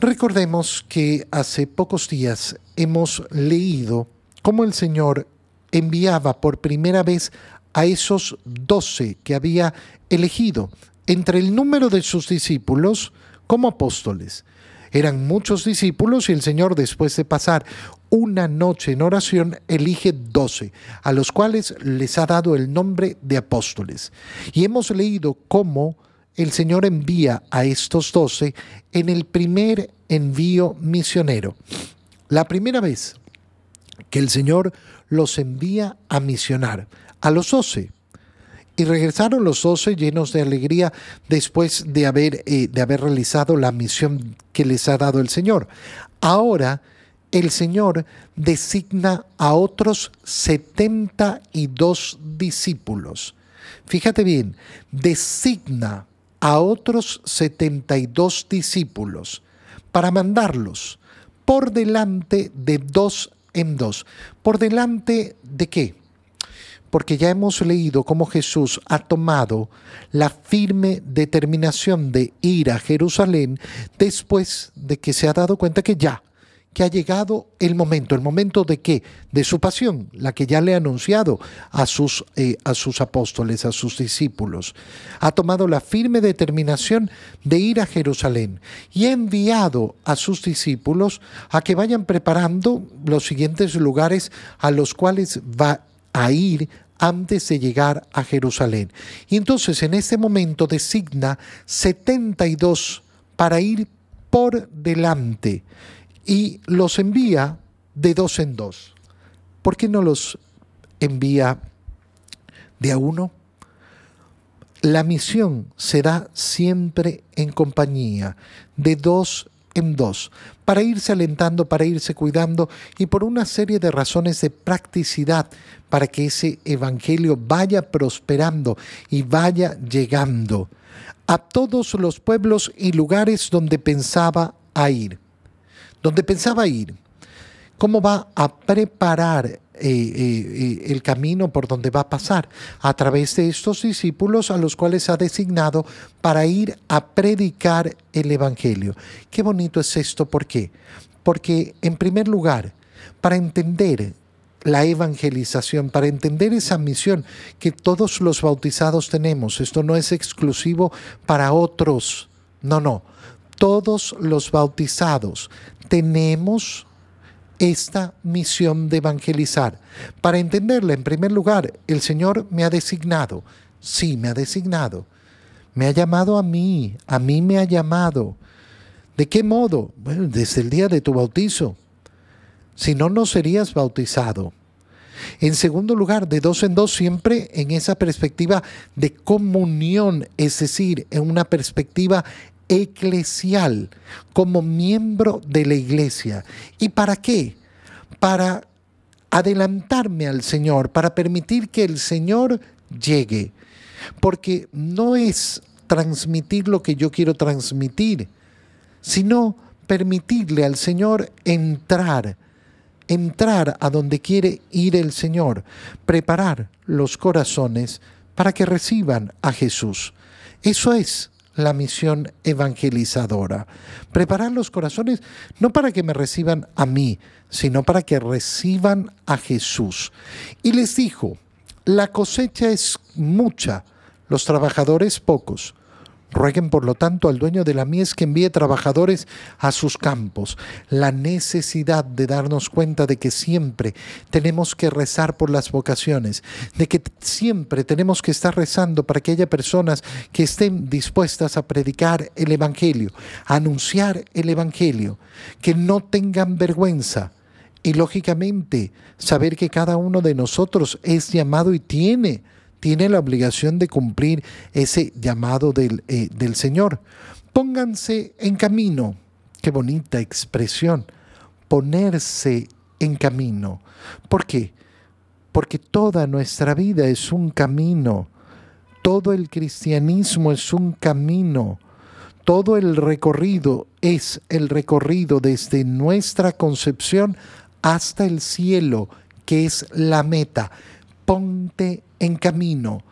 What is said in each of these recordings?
Recordemos que hace pocos días hemos leído cómo el Señor enviaba por primera vez a esos doce que había elegido entre el número de sus discípulos como apóstoles. Eran muchos discípulos y el Señor, después de pasar una noche en oración, elige doce, a los cuales les ha dado el nombre de apóstoles. Y hemos leído cómo el Señor envía a estos doce en el primer envío misionero. La primera vez que el Señor los envía a misionar, a los doce. Y regresaron los doce llenos de alegría después de haber, eh, de haber realizado la misión que les ha dado el Señor. Ahora el Señor designa a otros 72 discípulos. Fíjate bien, designa a otros 72 discípulos para mandarlos por delante de dos en dos. ¿Por delante de qué? porque ya hemos leído cómo Jesús ha tomado la firme determinación de ir a Jerusalén después de que se ha dado cuenta que ya, que ha llegado el momento, el momento de qué? De su pasión, la que ya le ha anunciado a sus, eh, a sus apóstoles, a sus discípulos. Ha tomado la firme determinación de ir a Jerusalén y ha enviado a sus discípulos a que vayan preparando los siguientes lugares a los cuales va a ir antes de llegar a Jerusalén. Y entonces en este momento designa 72 para ir por delante y los envía de dos en dos. ¿Por qué no los envía de a uno? La misión se da siempre en compañía, de dos en dos, para irse alentando, para irse cuidando y por una serie de razones de practicidad, para que ese evangelio vaya prosperando y vaya llegando a todos los pueblos y lugares donde pensaba ir. Donde pensaba ir. ¿Cómo va a preparar eh, eh, el camino por donde va a pasar, a través de estos discípulos a los cuales ha designado para ir a predicar el Evangelio. Qué bonito es esto, ¿por qué? Porque en primer lugar, para entender la evangelización, para entender esa misión que todos los bautizados tenemos, esto no es exclusivo para otros, no, no, todos los bautizados tenemos esta misión de evangelizar. Para entenderla, en primer lugar, el Señor me ha designado. Sí, me ha designado. Me ha llamado a mí, a mí me ha llamado. ¿De qué modo? Bueno, desde el día de tu bautizo. Si no, no serías bautizado. En segundo lugar, de dos en dos, siempre en esa perspectiva de comunión, es decir, en una perspectiva eclesial, como miembro de la iglesia. ¿Y para qué? Para adelantarme al Señor, para permitir que el Señor llegue. Porque no es transmitir lo que yo quiero transmitir, sino permitirle al Señor entrar, entrar a donde quiere ir el Señor, preparar los corazones para que reciban a Jesús. Eso es la misión evangelizadora. Preparar los corazones no para que me reciban a mí, sino para que reciban a Jesús. Y les dijo, la cosecha es mucha, los trabajadores pocos. Rueguen, por lo tanto, al dueño de la mies que envíe trabajadores a sus campos. La necesidad de darnos cuenta de que siempre tenemos que rezar por las vocaciones, de que siempre tenemos que estar rezando para que haya personas que estén dispuestas a predicar el Evangelio, a anunciar el Evangelio, que no tengan vergüenza. Y lógicamente, saber que cada uno de nosotros es llamado y tiene tiene la obligación de cumplir ese llamado del, eh, del Señor. Pónganse en camino. Qué bonita expresión. Ponerse en camino. ¿Por qué? Porque toda nuestra vida es un camino. Todo el cristianismo es un camino. Todo el recorrido es el recorrido desde nuestra concepción hasta el cielo, que es la meta. Ponte en camino.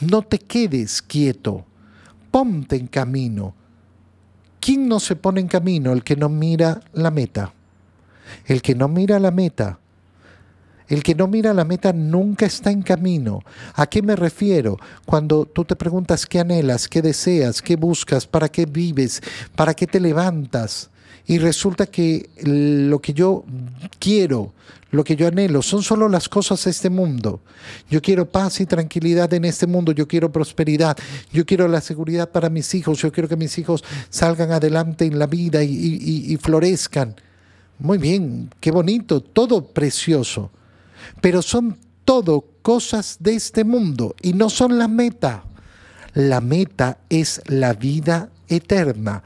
No te quedes quieto. Ponte en camino. ¿Quién no se pone en camino? El que no mira la meta. El que no mira la meta. El que no mira la meta nunca está en camino. ¿A qué me refiero? Cuando tú te preguntas qué anhelas, qué deseas, qué buscas, para qué vives, para qué te levantas. Y resulta que lo que yo quiero, lo que yo anhelo, son solo las cosas de este mundo. Yo quiero paz y tranquilidad en este mundo, yo quiero prosperidad, yo quiero la seguridad para mis hijos, yo quiero que mis hijos salgan adelante en la vida y, florezcan. Muy bien, qué bonito, todo precioso. Pero son todo cosas de este mundo y no son la meta. La meta es la vida eterna.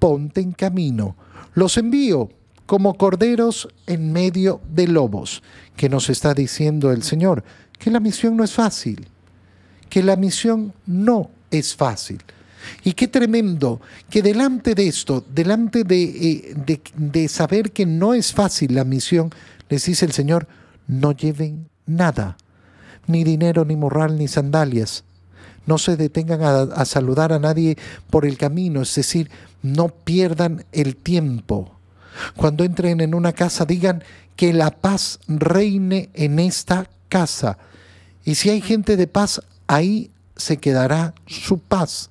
Ponte en camino. Los envío como corderos en medio de lobos, que nos está diciendo el Señor, que la misión no es fácil, que la misión no es fácil. Y qué tremendo que delante de esto, delante de, eh, de, saber que no es fácil la misión, les dice el Señor, no lleven nada, ni dinero, ni morral, ni sandalias. No se detengan a, saludar a nadie por el camino, es decir, no pierdan el tiempo. Cuando entren en una casa, digan que la paz reine en esta casa. Y si hay gente de paz, ahí se quedará su paz.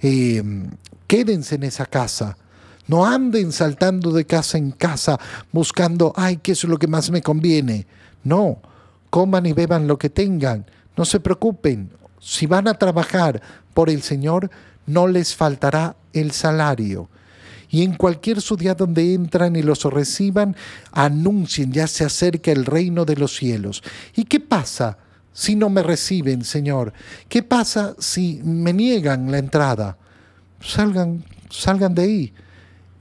Eh, quédense en esa casa. No anden saltando de casa en casa buscando, ay, ¿qué es lo que más me conviene? No, coman y beban lo que tengan. No se preocupen. Si van a trabajar por el Señor, no les faltará el salario. Y en cualquier ciudad donde entran y los reciban, anuncien, ya se acerca el reino de los cielos. ¿Y qué pasa si no me reciben, Señor? ¿Qué pasa si me niegan la entrada? Salgan, salgan de ahí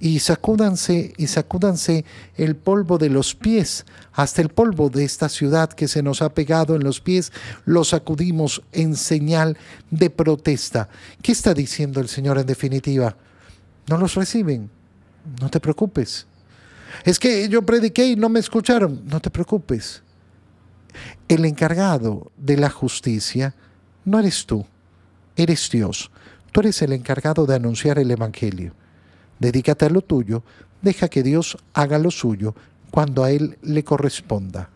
y sacúdanse y sacúdanse el polvo de los pies, hasta el polvo de esta ciudad que se nos ha pegado en los pies, lo sacudimos en señal de protesta. ¿Qué está diciendo el Señor en definitiva? No los reciben, no te preocupes. Es que yo prediqué y no me escucharon, no te preocupes. El encargado de la justicia no eres tú, eres Dios. Tú eres el encargado de anunciar el Evangelio. Dedícate a lo tuyo, deja que Dios haga lo suyo cuando a Él le corresponda.